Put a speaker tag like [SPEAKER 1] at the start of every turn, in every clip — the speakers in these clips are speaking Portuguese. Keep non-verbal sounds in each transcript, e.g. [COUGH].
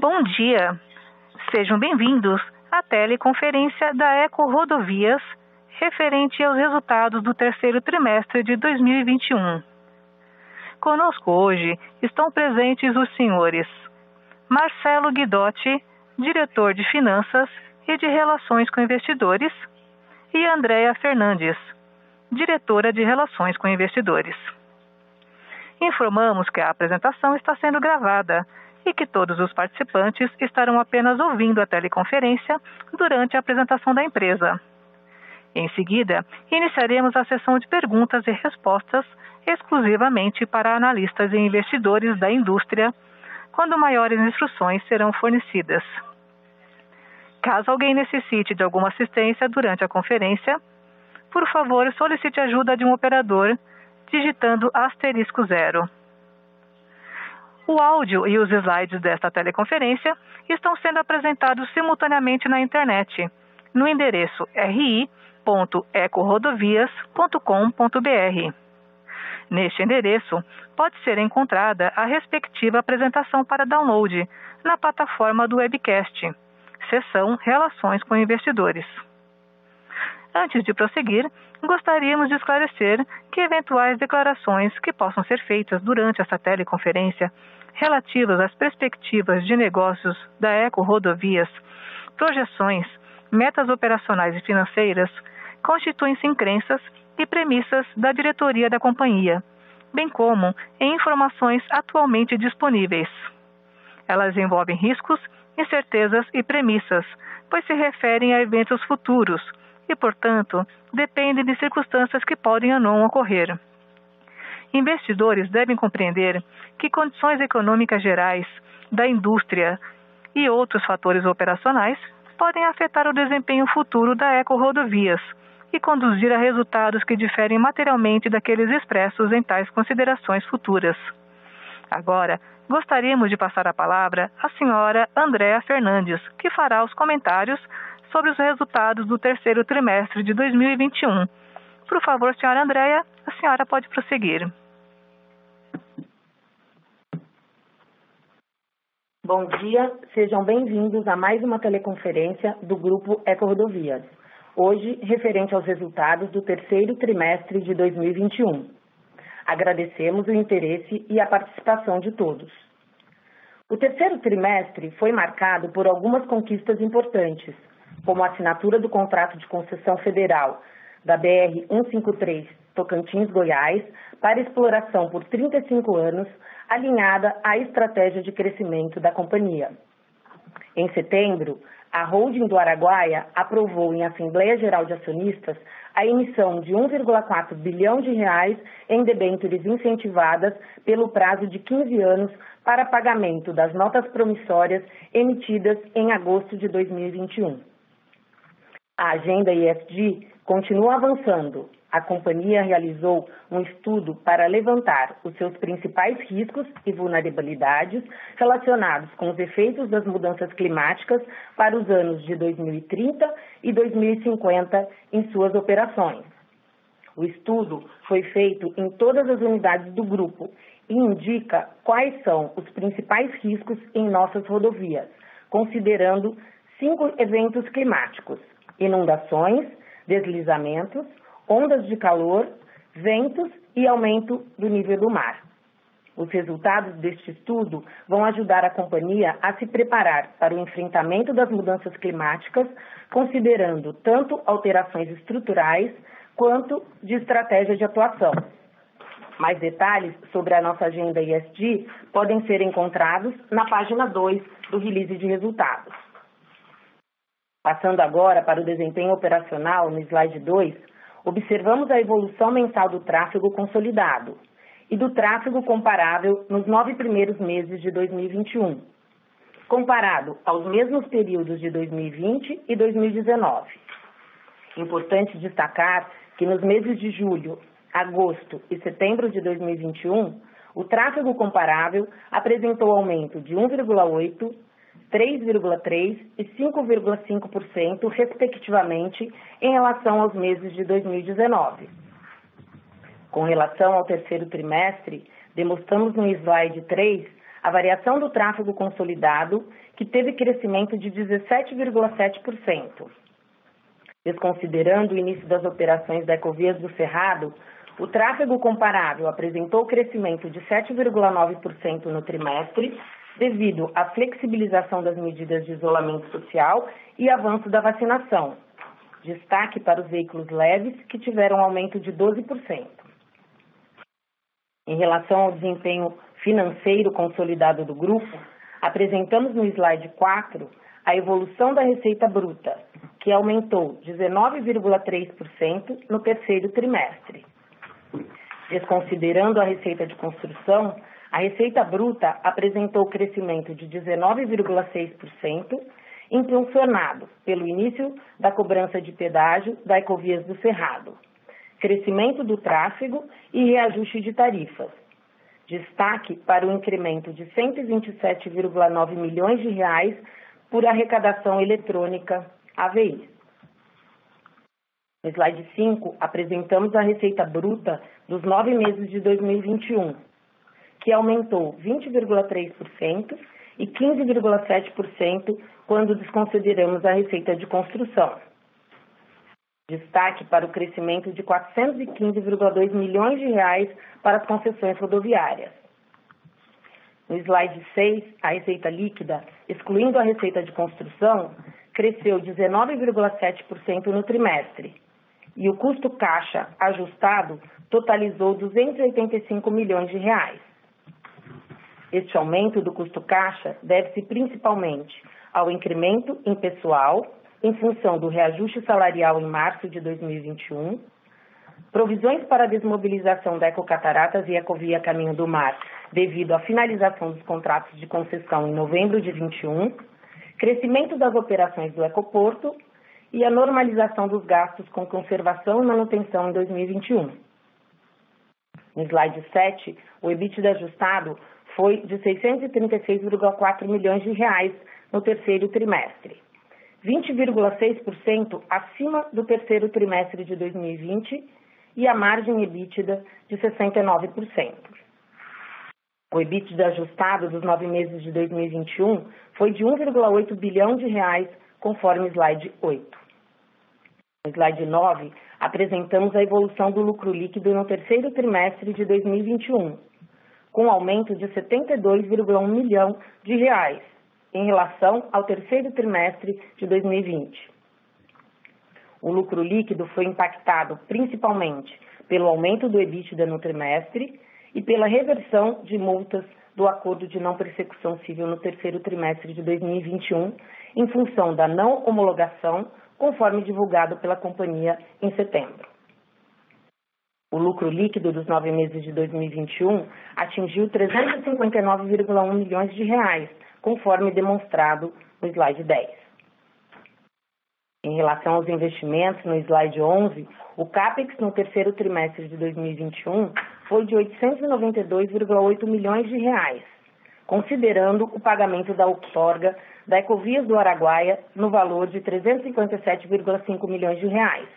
[SPEAKER 1] Bom dia. Sejam bem-vindos à teleconferência da Eco Rodovias referente aos resultados do terceiro trimestre de 2021. Conosco hoje estão presentes os senhores Marcelo Guidotti, diretor de Finanças e de Relações com Investidores, e Andréa Fernandes, diretora de Relações com Investidores. Informamos que a apresentação está sendo gravada e que todos os participantes estarão apenas ouvindo a teleconferência durante a apresentação da empresa. Em seguida, iniciaremos a sessão de perguntas e respostas exclusivamente para analistas e investidores da indústria, quando maiores instruções serão fornecidas. Caso alguém necessite de alguma assistência durante a conferência, por favor solicite ajuda de um operador digitando asterisco zero. O áudio e os slides desta teleconferência estão sendo apresentados simultaneamente na internet, no endereço ri.ecorodovias.com.br. Neste endereço, pode ser encontrada a respectiva apresentação para download na plataforma do webcast, seção Relações com Investidores. Antes de prosseguir, gostaríamos de esclarecer que eventuais declarações que possam ser feitas durante essa teleconferência relativas às perspectivas de negócios da Eco Rodovias, projeções, metas operacionais e financeiras, constituem-se em crenças e premissas da diretoria da companhia, bem como em informações atualmente disponíveis. Elas envolvem riscos, incertezas e premissas, pois se referem a eventos futuros e, portanto, dependem de circunstâncias que podem ou não ocorrer. Investidores devem compreender que condições econômicas gerais, da indústria e outros fatores operacionais podem afetar o desempenho futuro da Eco Rodovias e conduzir a resultados que diferem materialmente daqueles expressos em tais considerações futuras. Agora, gostaríamos de passar a palavra à senhora Andréa Fernandes, que fará os comentários sobre os resultados do terceiro trimestre de 2021. Por favor, senhora Andréa, a senhora pode prosseguir.
[SPEAKER 2] Bom dia, sejam bem-vindos a mais uma teleconferência do Grupo Eco Rodovias, hoje referente aos resultados do terceiro trimestre de 2021. Agradecemos o interesse e a participação de todos. O terceiro trimestre foi marcado por algumas conquistas importantes, como a assinatura do contrato de concessão federal da BR 153 Tocantins-Goiás para exploração por 35 anos, alinhada à estratégia de crescimento da companhia. Em setembro, a holding do Araguaia aprovou em Assembleia Geral de Acionistas a emissão de 1,4 bilhão de reais em debêntures incentivadas pelo prazo de 15 anos para pagamento das notas promissórias emitidas em agosto de 2021. A agenda ESG continua avançando. A companhia realizou um estudo para levantar os seus principais riscos e vulnerabilidades relacionados com os efeitos das mudanças climáticas para os anos de 2030 e 2050 em suas operações. O estudo foi feito em todas as unidades do grupo e indica quais são os principais riscos em nossas rodovias, considerando cinco eventos climáticos: inundações, deslizamentos, ondas de calor, ventos e aumento do nível do mar. Os resultados deste estudo vão ajudar a companhia a se preparar para o enfrentamento das mudanças climáticas, considerando tanto alterações estruturais quanto de estratégia de atuação. Mais detalhes sobre a nossa agenda ESG podem ser encontrados na página 2 do release de resultados. Passando agora para o desempenho operacional, no slide 2, observamos a evolução mensal do tráfego consolidado e do tráfego comparável nos nove primeiros meses de 2021, comparado aos mesmos períodos de 2020 e 2019. Importante destacar que nos meses de julho, agosto e setembro de 2021, o tráfego comparável apresentou aumento de 1,8%, 3,3% e 5,5%, respectivamente, em relação aos meses de 2019. Com relação ao terceiro trimestre, demonstramos no slide 3 a variação do tráfego consolidado, que teve crescimento de 17,7%. Desconsiderando o início das operações da Ecovias do Cerrado, o tráfego comparável apresentou crescimento de 7,9% no trimestre, devido à flexibilização das medidas de isolamento social e avanço da vacinação. Destaque para os veículos leves, que tiveram aumento de 12%. Em relação ao desempenho financeiro consolidado do grupo, apresentamos no slide 4 a evolução da receita bruta, que aumentou 19,3% no terceiro trimestre. Desconsiderando a receita de construção, a receita bruta apresentou crescimento de 19,6%, impulsionado pelo início da cobrança de pedágio da Ecovias do Cerrado, crescimento do tráfego e reajuste de tarifas. Destaque para o incremento de 127,9 milhões de reais por arrecadação eletrônica AVI. No slide 5, apresentamos a receita bruta dos nove meses de 2021, que aumentou 20,3% e 15,7% quando desconsideramos a receita de construção. Destaque para o crescimento de 415,2 milhões de reais para as concessões rodoviárias. No slide 6, a receita líquida, excluindo a receita de construção, cresceu 19,7% no trimestre, e o custo caixa ajustado totalizou 285 milhões de reais. Este aumento do custo caixa deve-se principalmente ao incremento em pessoal, em função do reajuste salarial em março de 2021, provisões para desmobilização da Ecocataratas e Ecovia Caminho do Mar, devido à finalização dos contratos de concessão em novembro de 21, crescimento das operações do Ecoporto e a normalização dos gastos com conservação e manutenção em 2021. No slide 7, o EBITDA ajustado foi de 636,4 milhões de reais no terceiro trimestre, 20,6% acima do terceiro trimestre de 2020 e a margem EBITDA de 69%. O EBITDA ajustado dos nove meses de 2021 foi de 1,8 bilhão de reais, conforme slide 8. No slide 9, apresentamos a evolução do lucro líquido no terceiro trimestre de 2021, com aumento de 72,1 milhão de reais em relação ao terceiro trimestre de 2020. O lucro líquido foi impactado principalmente pelo aumento do EBITDA no trimestre e pela reversão de multas do acordo de não persecução civil no terceiro trimestre de 2021, em função da não homologação conforme divulgado pela companhia em setembro. O lucro líquido dos nove meses de 2021 atingiu 359,1 milhões de reais, conforme demonstrado no slide 10. Em relação aos investimentos, no slide 11, o CAPEX no terceiro trimestre de 2021 foi de 892,8 milhões de reais, considerando o pagamento da outorga da Ecovias do Araguaia no valor de 357,5 milhões de reais.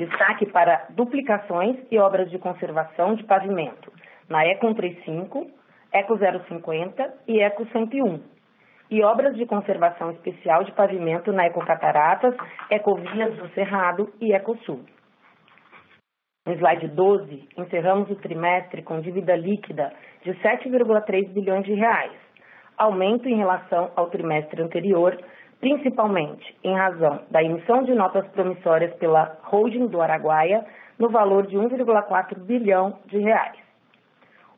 [SPEAKER 2] Destaque para duplicações e obras de conservação de pavimento. Na Eco 135, Eco 050 e Eco 101, e obras de conservação especial de pavimento na Eco Cataratas, Ecovias do Cerrado e Eco Sul. No slide 12, encerramos o trimestre com dívida líquida de 7,3 bilhões de reais, aumento em relação ao trimestre anterior, principalmente em razão da emissão de notas promissórias pela holding do Araguaia no valor de 1,4 bilhão de reais.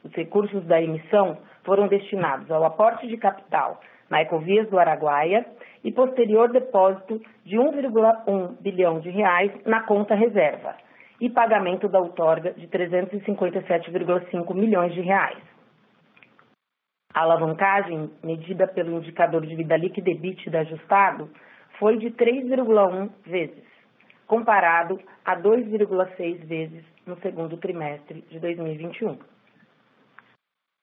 [SPEAKER 2] Os recursos da emissão foram destinados ao aporte de capital na Ecovias do Araguaia e posterior depósito de 1,1 bilhão de reais na conta reserva e pagamento da outorga de 357,5 milhões de reais. A alavancagem, medida pelo indicador de vida líquida EBITDA ajustado, foi de 3,1 vezes, comparado a 2,6 vezes no segundo trimestre de 2021.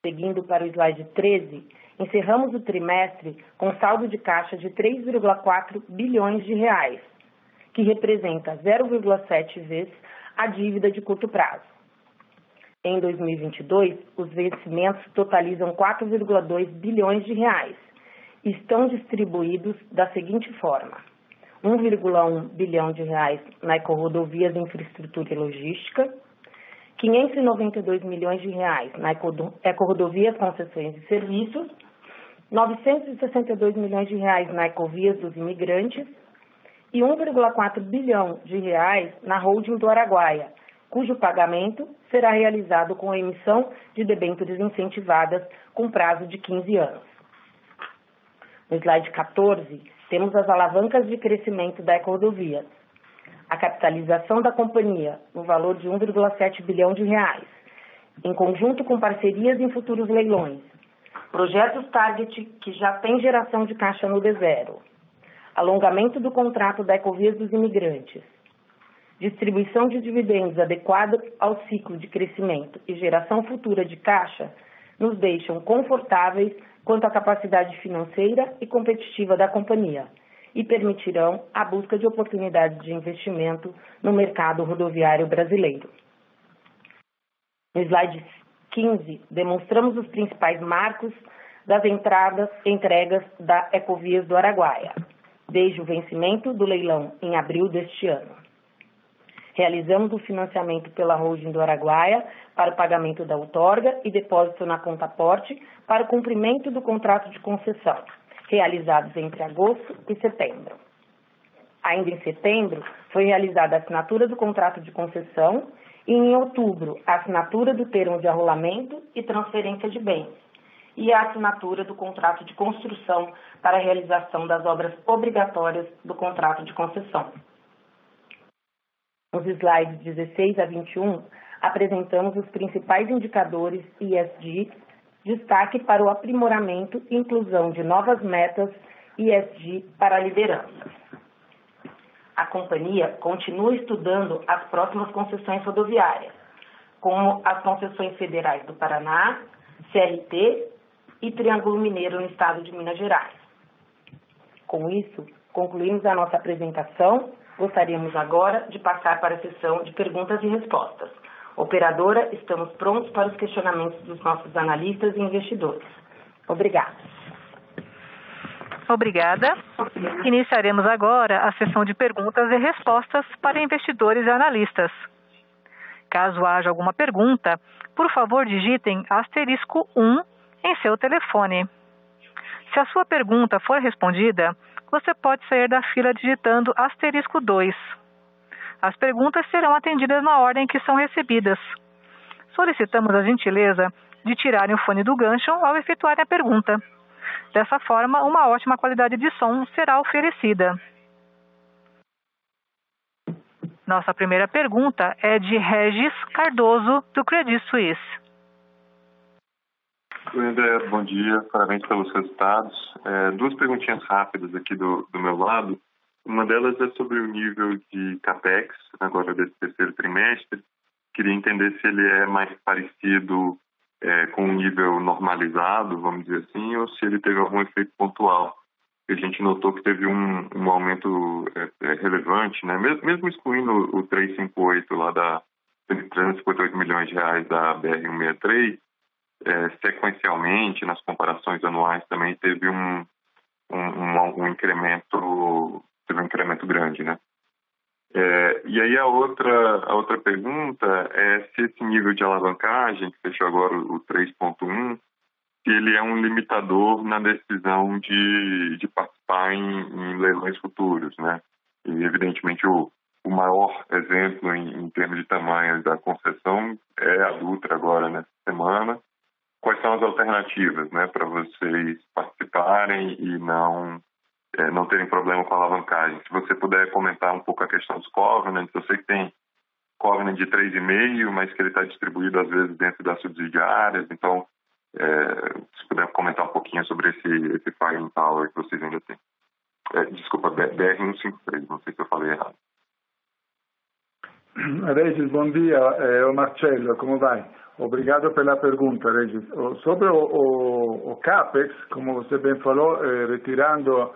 [SPEAKER 2] Seguindo para o slide 13, encerramos o trimestre com saldo de caixa de 3,4 bilhões de reais, que representa 0,7 vezes a dívida de curto prazo. Em 2022, os vencimentos totalizam 4,2 bilhões de reais. Estão distribuídos da seguinte forma: 1,1 bilhão de reais na Ecorodovias Infraestrutura e Logística, 592 milhões de reais na Ecorodovias Concessões e Serviços, 962 milhões de reais na Ecovias dos Imigrantes e 1,4 bilhão de reais na holding do Araguaia, cujo pagamento será realizado com a emissão de debêntures incentivadas com prazo de 15 anos. No slide 14, temos as alavancas de crescimento da Ecorodovia. A capitalização da companhia no valor de 1,7 bilhão de reais, em conjunto com parcerias em futuros leilões, projetos target que já tem geração de caixa no D0, alongamento do contrato da Ecovias dos Imigrantes, distribuição de dividendos adequada ao ciclo de crescimento e geração futura de caixa, nos deixam confortáveis quanto à capacidade financeira e competitiva da companhia e permitirão a busca de oportunidades de investimento no mercado rodoviário brasileiro. No slide 15, demonstramos os principais marcos das entradas entregas da Ecovias do Araguaia, desde o vencimento do leilão em abril deste ano. Realizamos o financiamento pela holding do Araguaia para o pagamento da outorga e depósito na conta porte para o cumprimento do contrato de concessão, realizados entre agosto e setembro. Ainda em setembro, foi realizada a assinatura do contrato de concessão e em outubro, a assinatura do termo de arrolamento e transferência de bens e a assinatura do contrato de construção para a realização das obras obrigatórias do contrato de concessão. Nos slides 16 a 21, apresentamos os principais indicadores ESG, destaque para o aprimoramento e inclusão de novas metas ESG para a liderança. A companhia continua estudando as próximas concessões rodoviárias, como as concessões federais do Paraná, CRT e Triângulo Mineiro no estado de Minas Gerais. Com isso, concluímos a nossa apresentação Gostaríamos agora de passar para a sessão de perguntas e respostas. Operadora, estamos prontos para os questionamentos dos nossos analistas e investidores. Obrigada.
[SPEAKER 1] Obrigada. Iniciaremos agora a sessão de perguntas e respostas para investidores e analistas. Caso haja alguma pergunta, por favor digitem asterisco 1 em seu telefone. Se a sua pergunta for respondida, você pode sair da fila digitando asterisco 2. As perguntas serão atendidas na ordem que são recebidas. Solicitamos a gentileza de tirarem o fone do gancho ao efetuarem a pergunta. Dessa forma, uma ótima qualidade de som será oferecida. Nossa primeira pergunta é de Regis Cardoso, do Credit Suisse.
[SPEAKER 3] Oi, André, bom dia, parabéns pelos resultados. É, duas perguntinhas rápidas aqui do, do meu lado. Uma delas é sobre o nível de CAPEX, agora desse terceiro trimestre. Queria entender se ele é mais parecido é, com um nível normalizado, vamos dizer assim, ou se ele teve algum efeito pontual. A gente notou que teve um, um aumento é, é relevante, né? mesmo, mesmo excluindo o 358 lá da 358 milhões de reais da BR-163, é, sequencialmente, nas comparações anuais, também teve um, um, um, incremento teve um incremento grande, né? É, e aí a outra, a outra pergunta é se esse nível de alavancagem, que fechou agora o 3.1, se ele é um limitador na decisão de, de participar em, em leilões futuros, né? E evidentemente o, o maior exemplo em, em termos de tamanho da concessão é a Dutra agora nessa semana, quais são as alternativas né, para vocês participarem e não, é, não terem problema com a alavancagem. Se você puder comentar um pouco a questão dos covenants, eu sei que tem covenant de 3,5, mas que ele está distribuído às vezes dentro das subsidiárias, então é, se puder comentar um pouquinho sobre esse, esse firing power que vocês ainda têm. É, desculpa, BR-153, não sei se eu falei errado.
[SPEAKER 4] Regis, bom dia. É o Marcelo, como vai? Obrigado pela pergunta, Regis. Sobre o, o, o CAPEX, como você bem falou, eh, retirando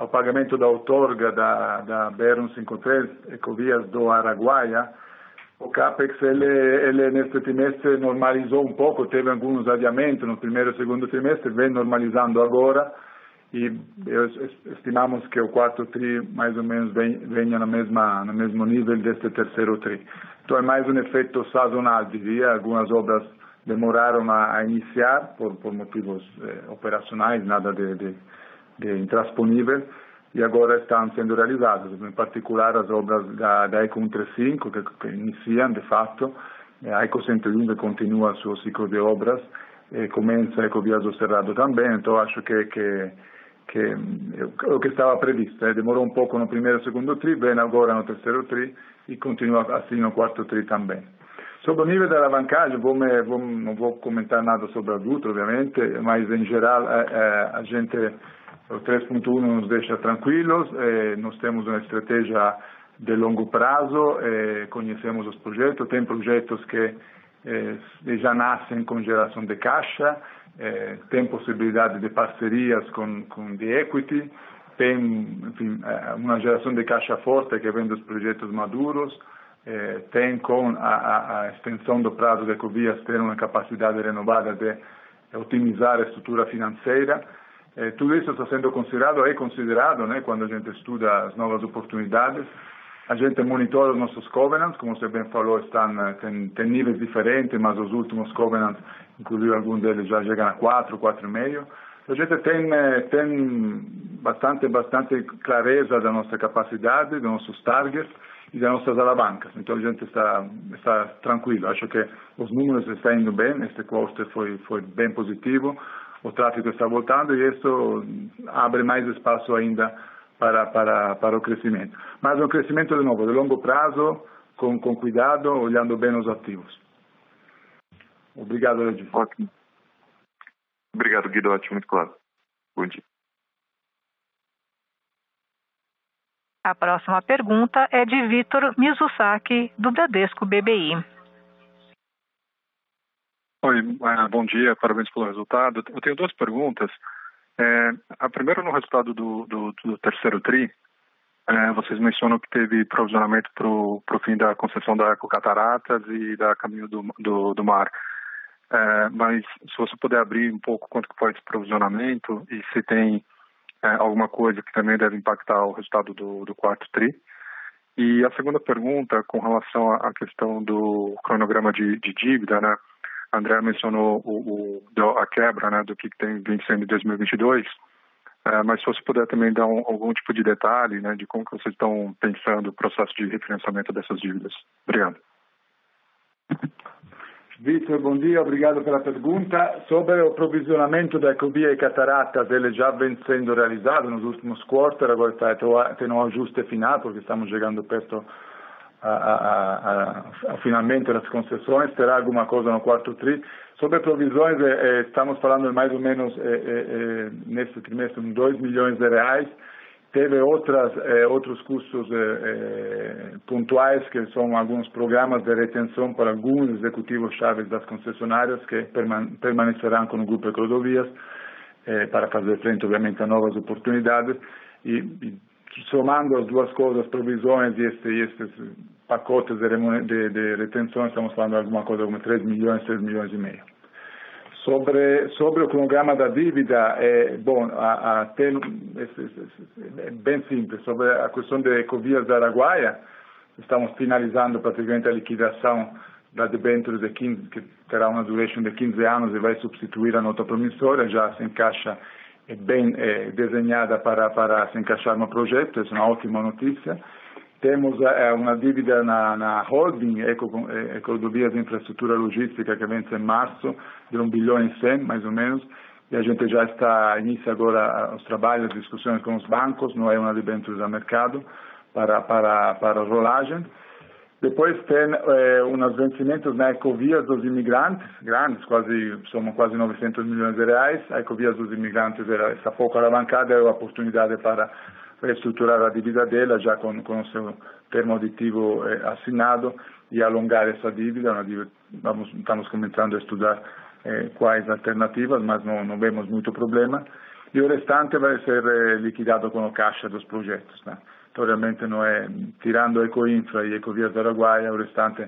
[SPEAKER 4] o pagamento da outorga da, da BR-153, Ecovias do Araguaia, o CAPEX, ele, ele neste trimestre normalizou um pouco, teve alguns adiamentos no primeiro e segundo trimestre, vem normalizando agora e estimamos que o quarto TRI mais ou menos venha na mesma, no mesmo nível deste terceiro TRI. Então é mais um efeito sazonal, diria, algumas obras demoraram a, a iniciar por, por motivos eh, operacionais, nada de, de, de intransponível, e agora estão sendo realizadas, em particular as obras da, da ECO 135, que, que iniciam de fato, a ECO 101 continua o seu ciclo de obras, e começa a Ecovias do Cerrado também, então acho que, que, que o que estava previsto, eh, demorou um pouco no primeiro e segundo TRI, vem agora no terceiro TRI e continua assim no quarto TRI também. Sobre o nível da alavancagem, vou me, vou, não vou comentar nada sobre a Dutra, obviamente, mas em geral a, a, a gente o 3.1 nos deixa tranquilos, eh, nós temos uma estratégia de longo prazo, eh, conhecemos os projetos, tem projetos que eh, já nascem com geração de caixa, eh, tem possibilidade de parcerias com, com de equity, tem enfim, eh, uma geração de caixa forte que vem dos projetos maduros, eh, tem com a, a, extensão do prazo de Ecovias ter uma capacidade renovada de otimizar a estrutura financeira, tudo isso está sendo considerado, é considerado, né, quando a gente estuda as novas oportunidades. A gente monitora os nossos covenants, como você bem falou, estão, tem, tem níveis diferentes, mas os últimos covenants, inclusive alguns deles já chegam a 4, 4,5. A gente tem, tem bastante, bastante clareza da nossa capacidade, dos nossos targets e das nossas alavancas. Então a gente está, está tranquilo. Acho que os números estão indo bem, este quarter foi, foi bem positivo o tráfego está voltando e isso abre mais espaço ainda para, para o crescimento. Mas um crescimento, de novo, de longo prazo, com, com cuidado, olhando bem os ativos. Obrigado, Regis.
[SPEAKER 3] Ótimo. Obrigado, Guido. Ótimo, muito claro. Bom dia.
[SPEAKER 1] A próxima pergunta é de Vitor Mizusaki, do Bradesco BBI.
[SPEAKER 5] Oi, é, bom dia, parabéns pelo resultado. Eu tenho duas perguntas. É, a primeira, no resultado do, do, do terceiro TRI, é, vocês mencionam que teve provisionamento para o fim da concessão da Cataratas e da Caminho do, do, do Mar. É, mas se você puder abrir um pouco quanto foi esse provisionamento e se tem é, alguma coisa que também deve impactar o resultado do, do quarto TRI. E a segunda pergunta, com relação à questão do cronograma de, de dívida, né? André mencionou o, o, a quebra né, do que tem vencendo em 2022, é, mas se você puder também dar um, algum tipo de detalhe né, de como que vocês estão pensando o processo de refinanciamento dessas dívidas. Obrigado.
[SPEAKER 4] Vitor, bom dia, obrigado pela pergunta. Sobre o provisionamento da Ecovia e Cataratas, ele já vem sendo realizado nos últimos quartos, agora está tendo um ajuste final, porque estamos chegando perto a, a, a, finalmente as concessões, terá alguma coisa no quarto TRI. Sobre provisões, eh, eh, estamos falando mais ou menos eh nesse trimestre, 2 milhões de reais. Teve outras, outros custos pontuais, que são alguns programas de retenção para alguns executivos chaves das concessionárias que permanecerão com o Grupo Ecodovias para fazer frente, obviamente, a novas oportunidades. E, e somando as duas coisas, provisões e, este, estes pacotes de, de, de, estamos falando de alguma coisa como 3 milhões, 3 milhões e meio. Sobre, sobre o cronograma da dívida, é, bom, a, a, tem, é, é bem simples. Sobre a questão de Ecovias da Araguaia, estamos finalizando praticamente a liquidação da debênture de 15, que terá uma duration de 15 anos e vai substituir a nota promissória, já se encaixa bem é, desenhada para, para se encaixar no projeto, essa é uma ótima notícia. Temos é, uma dívida na, na holding Eco, Ecodovias de Infraestrutura Logística que vence em março, de 1 bilhão e 100, mais ou menos, e a gente já está, inicia agora os trabalhos, discussões com os bancos, não é uma debênture do mercado, para, para, para rolagem. Depois tem eh, uns vencimentos na Ecovias dos Imigrantes, grandes, quase, somos quase 900 milhões de reais. A Ecovias dos Imigrantes era, está pouco alavancada, é a oportunidade para reestruturar a dívida dela, já com, com o seu termo aditivo eh, assinado, e alongar essa dívida. dívida vamos, estamos começando a estudar eh, quais alternativas, mas não, não vemos muito problema. e o restante vai ser liquidado com o caixa dos projetos. Né? Realmente não é, tirando Ecoinfra e Ecovias do Araguaia, o restante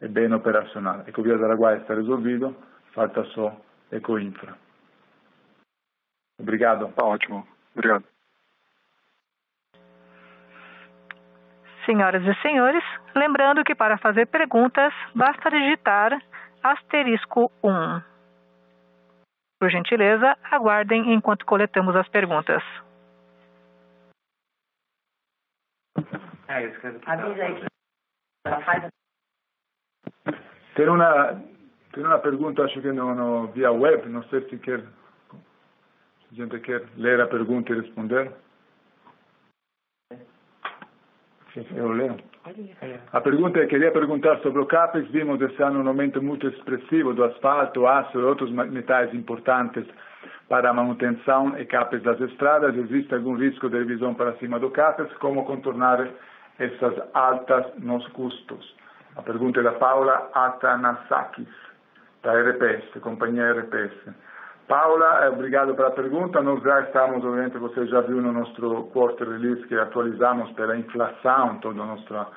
[SPEAKER 4] é bem operacional. Ecovias do Araguaia está resolvido, falta só Ecoinfra. Obrigado.
[SPEAKER 5] Tá ótimo. Obrigado.
[SPEAKER 1] Senhoras e senhores, lembrando que para fazer perguntas basta digitar asterisco 1. Por gentileza, aguardem enquanto coletamos as perguntas.
[SPEAKER 4] Tem uma, tem uma pergunta, acho que no, no, via web, não sei se quer, se a gente quer ler a pergunta e responder. Eu leio. A pergunta é, queria perguntar sobre o CAPEX, vimos esse ano um aumento muito expressivo do asfalto, aço e outros metais importantes para a manutenção e CAPEX das estradas. Existe algum risco de revisão para cima do CAPEX? Como contornar essas altas nos custos? A pergunta é da Paula Atanasakis, da RPS, companhia RPS. Paula, obrigado pela pergunta. Nós já estamos, obviamente, você já viu no nosso quarter release que atualizamos pela inflação toda a nossa,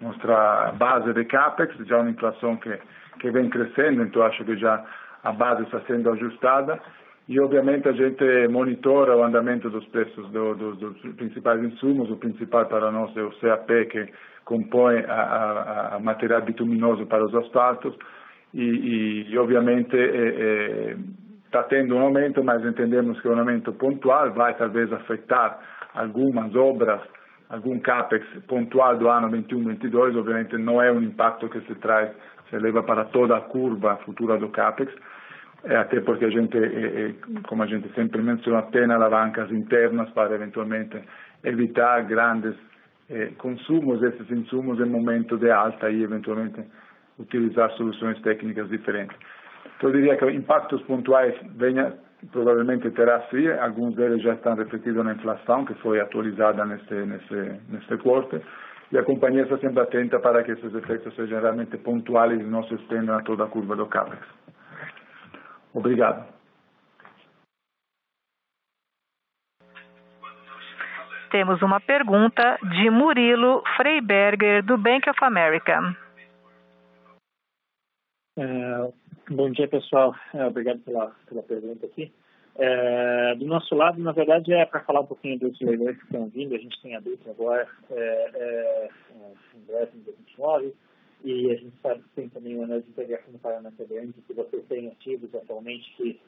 [SPEAKER 4] nossa base de CAPEX, já uma inflação que, que vem crescendo, então acho que já a base está sendo ajustada. E, obviamente, a gente monitora o andamento dos preços do, do, dos principais insumos. O principal para nós é o CAP, que compõe a, a, a material bituminoso para os asfaltos. E, e, e obviamente, é, é, está tendo um aumento, mas entendemos que é um aumento pontual, vai talvez afetar algumas obras, algum CAPEX pontual do ano 21-22, obviamente não é um impacto que se traz, se leva para toda a curva futura do CAPEX, até porque a gente, como a gente sempre menciona, tem alavancas internas para eventualmente evitar grandes consumos desses insumos em momento de alta e eventualmente utilizar soluções técnicas diferentes. Então, eu diria que impactos pontuais venha, provavelmente terá sim, alguns deles já estão refletidos na inflação, que foi atualizada neste, neste, neste quarto, e a companhia está sempre atenta para que esses efeitos sejam realmente pontuais e não se estendam a toda a curva do CAPEX. Obrigado.
[SPEAKER 1] Temos uma pergunta de Murilo Freiberger, do Bank of America.
[SPEAKER 6] É, Bom dia, pessoal. É, obrigado pela, pela pergunta aqui. É, do nosso lado, na verdade, é para falar um pouquinho dos leilões que estão vindo. A gente tem a Dutra agora é, é, em breve, em 2029, e a gente sabe que tem também o anel de integração do Paraná que é grande, que vocês têm ativos atualmente, que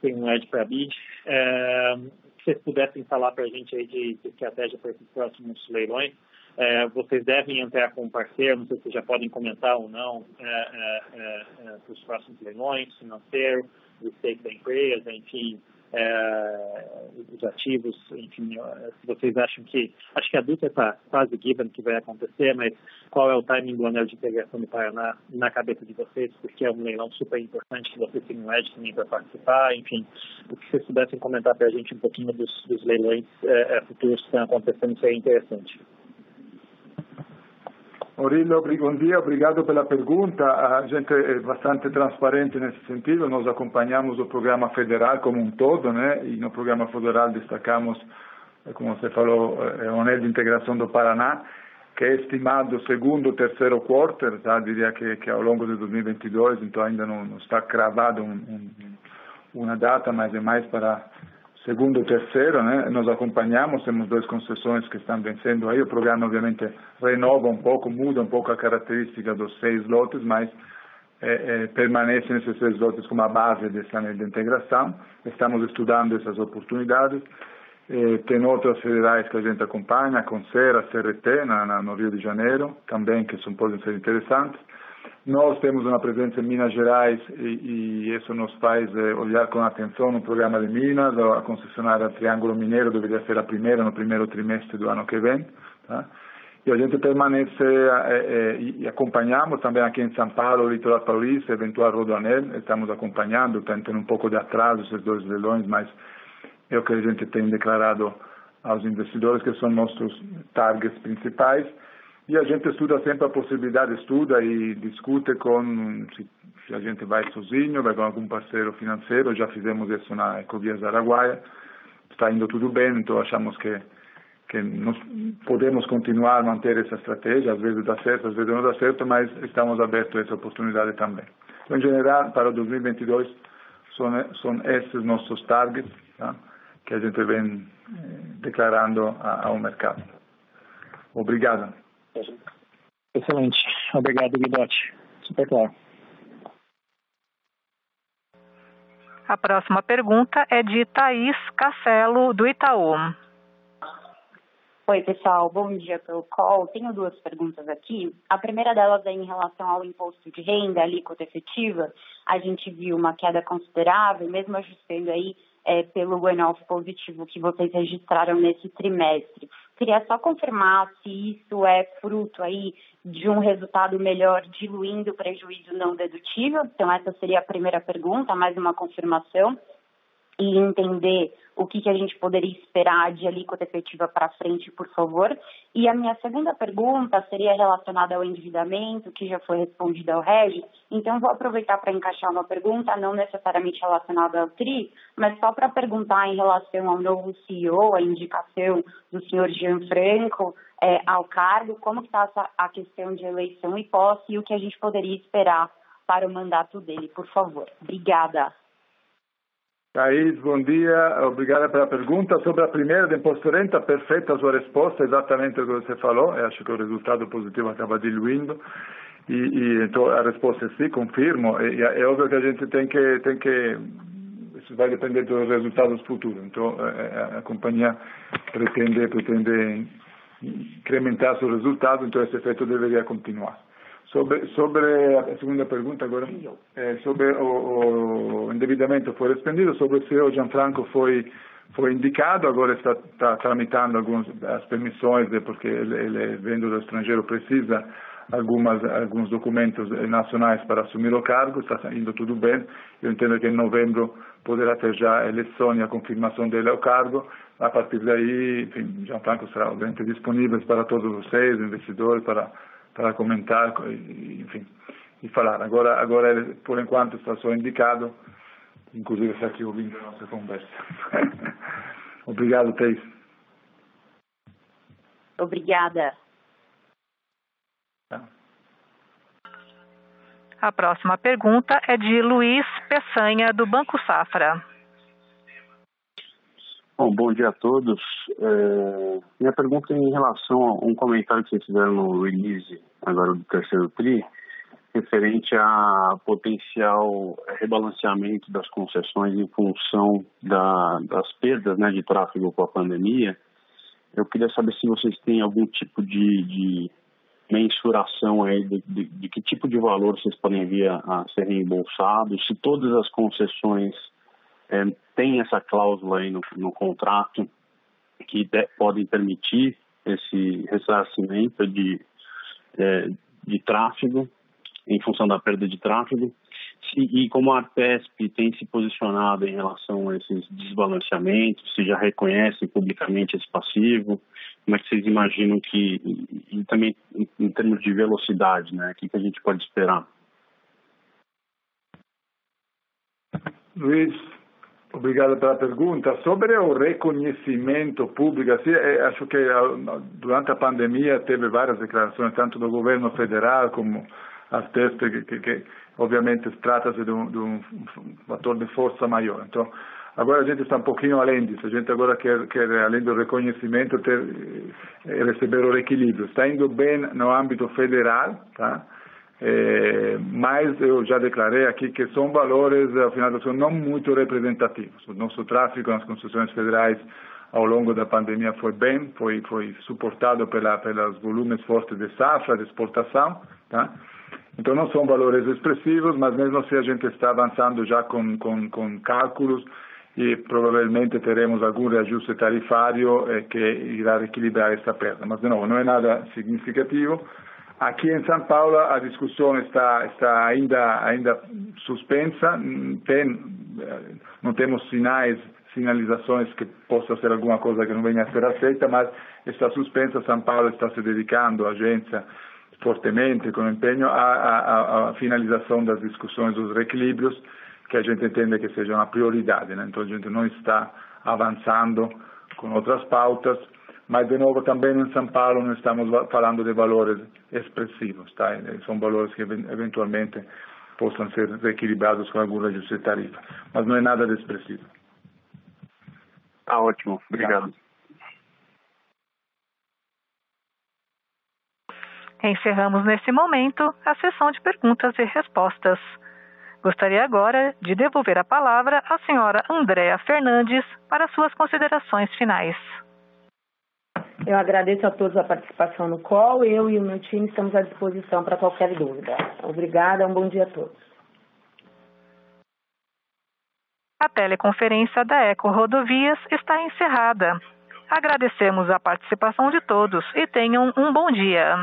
[SPEAKER 6] tem um edge para BID. É, se vocês pudessem falar para a gente aí de, de estratégia para esses próximos leilões, é, vocês devem entrar com um parceiro, não sei se já podem comentar ou não, é, é, é, é para os próximos leilões, financeiro, o stake da empresa, enfim, é, os ativos, enfim, se vocês acham que, acho que a Dutra está quase given que vai acontecer, mas qual é o timing do anel de integração do Paraná na cabeça de vocês, porque é um leilão super importante que vocês têm um edge também para participar, enfim, o que vocês pudessem comentar para a gente um pouquinho dos, dos leilões futuros que estão acontecendo seria interessante.
[SPEAKER 4] Murilo, bom dia, obrigado pela pergunta. A gente é bastante transparente nesse sentido. Nós acompanhamos o programa federal como um todo, né? E no programa federal destacamos, como você falou, o anel de integração do Paraná, que é estimado segundo, terceiro quarter, tá? Diria que, que ao longo de 2022, então ainda não, não está cravado um, um, uma data, mas é mais para segundo ou terceiro, né? Nós acompanhamos, temos duas concessões que estão vencendo aí. O programa, obviamente, renova um pouco, muda um pouco a característica dos seis lotes, mas é, é, permanece nesses seis lotes como a base dessa de integração. Estamos estudando essas oportunidades. É, tem outras federais que a gente acompanha, a Concera, a CRT, na, na, no Rio de Janeiro, também que são, podem ser interessantes. Nós temos uma presença em Minas Gerais e, e isso nos faz é, olhar com atenção no programa de Minas. A concessionária Triângulo Mineiro deveria ser a primeira no primeiro trimestre do ano que vem. Tá? E a gente permanece é, é, e acompanhamos também aqui em São Paulo, Litoral Paulista, eventual Rodoanel. Estamos acompanhando, está tendo um pouco de atraso esses dois leilões, mas é o que a gente tem declarado aos investidores que são nossos targets principais. E a gente estuda sempre a possibilidade, estuda e discute com se, se a gente vai sozinho, vai com algum parceiro financeiro, já fizemos isso na Ecovias Araguaia, está indo tudo bem, então achamos que que nós podemos continuar a manter essa estratégia, às vezes dá certo, às vezes não dá certo, mas estamos abertos a essa oportunidade também. Então, em geral, para 2022, são, são esses nossos targets tá? que a gente vem declarando ao mercado. Obrigado.
[SPEAKER 6] Excelente. Obrigado, Guidotti. Super claro.
[SPEAKER 1] A próxima pergunta é de Thaís Castelo, do Itaú.
[SPEAKER 7] Oi, pessoal. Bom dia pelo call. Tenho duas perguntas aqui. A primeira delas é em relação ao imposto de renda, alíquota efetiva. A gente viu uma queda considerável, mesmo ajustando aí é, pelo one-off positivo que vocês registraram nesse trimestre. Queria só confirmar se isso é fruto aí de um resultado melhor diluindo o prejuízo não dedutível. Então, essa seria a primeira pergunta, mais uma confirmação e entender o que, que a gente poderia esperar de alíquota efetiva para frente, por favor. E a minha segunda pergunta seria relacionada ao endividamento, que já foi respondida ao Regis. Então, vou aproveitar para encaixar uma pergunta, não necessariamente relacionada ao TRI, mas só para perguntar em relação ao novo CEO, a indicação do senhor Gianfranco é, ao cargo, como está a questão de eleição e posse e o que a gente poderia esperar para o mandato dele, por favor. Obrigada.
[SPEAKER 4] Thaís, bom dia, obrigada pela pergunta. Sobre a primeira de imposto renta, perfeita a sua resposta, exatamente o que você falou, Eu acho que o resultado positivo acaba diluindo, e, e então a resposta é sim, confirmo, e, é óbvio que a gente tem que, tem que, isso vai depender dos resultados futuros, então a, é, a companhia pretende, pretende incrementar seus resultados, então esse efeito deveria continuar. Sobre, sobre a segunda pergunta agora, é, sobre o, o endividamento foi respondido, sobre o CEO Gianfranco foi foi indicado, agora está, está tramitando algumas as permissões, porque ele, ele vendo do estrangeiro precisa algumas alguns documentos nacionais para assumir o cargo, está indo tudo bem. Eu entendo que em novembro poderá ter já a eleição e a confirmação dele ao cargo. A partir daí, enfim, Gianfranco será obviamente disponível para todos vocês, investidores, para para comentar, enfim, e falar. Agora, agora por enquanto está só indicado, inclusive está aqui ouvindo a nossa conversa. [LAUGHS] Obrigado, Thais.
[SPEAKER 7] Obrigada.
[SPEAKER 1] Tá. A próxima pergunta é de Luiz Peçanha, do Banco Safra.
[SPEAKER 8] Bom, bom dia a todos. É, minha pergunta é em relação a um comentário que vocês fizeram no release agora do terceiro TRI, referente a potencial rebalanceamento das concessões em função da, das perdas né, de tráfego com a pandemia. Eu queria saber se vocês têm algum tipo de, de mensuração aí de, de, de, que tipo de valor vocês podem vir a, a ser reembolsados, se todas as concessões é, tem essa cláusula aí no, no contrato que de, podem permitir esse ressarcimento de, é, de tráfego em função da perda de tráfego se, e como a Artesp tem se posicionado em relação a esses desbalanceamentos, se já reconhece publicamente esse passivo, como é que vocês imaginam que, e, e também em, em, termos de velocidade, né, o que, que a gente pode esperar?
[SPEAKER 4] Luiz, Obrigado pela pergunta. Sobre o reconhecimento público, acho que durante a pandemia teve várias declarações, tanto do governo federal como as testes, que, que, que obviamente trata-se de, um, de um fator de força maior. Então, agora a gente está um pouquinho além disso. A gente agora quer, quer além do reconhecimento, ter, eh, receber o equilíbrio. Está indo bem no âmbito federal, tá? É, mas eu já declarei aqui que são valores, afinal contas, não muito representativos. O nosso tráfego nas concessões federais ao longo da pandemia foi bem, foi, foi suportado pela, pelos volumes fortes de safra, de exportação. Tá? Então não são valores expressivos, mas mesmo assim a gente está avançando já com, com, com cálculos e provavelmente teremos algum reajuste tarifário eh, que irá equilibrar essa perda. Mas, de novo, não é nada significativo. Aqui em São Paulo a discussão está, está ainda, ainda suspensa, tem, não temos sinais, sinalizações que possa ser alguma coisa que não venha a ser aceita, mas está suspensa. São Paulo está se dedicando, a agência, fortemente, com empenho, à, finalização das discussões dos reequilíbrios, que a gente entende que seja uma prioridade. Né? Então a gente não está avançando com outras pautas, mas de novo também em São Paulo não estamos falando de valores expressivos, tá? São valores que eventualmente possam ser reequilibrados com algum ajuste de tarifa, mas não é nada de expressivo.
[SPEAKER 8] Ah, ótimo, obrigado.
[SPEAKER 1] Encerramos nesse momento a sessão de perguntas e respostas. Gostaria agora de devolver a palavra à senhora Andréa Fernandes para suas considerações finais.
[SPEAKER 2] Eu agradeço a todos a participação no call. Eu e o meu time estamos à disposição para qualquer dúvida. Obrigada, um bom dia a todos.
[SPEAKER 1] A teleconferência da Eco Rodovias está encerrada. Agradecemos a participação de todos e tenham um bom dia.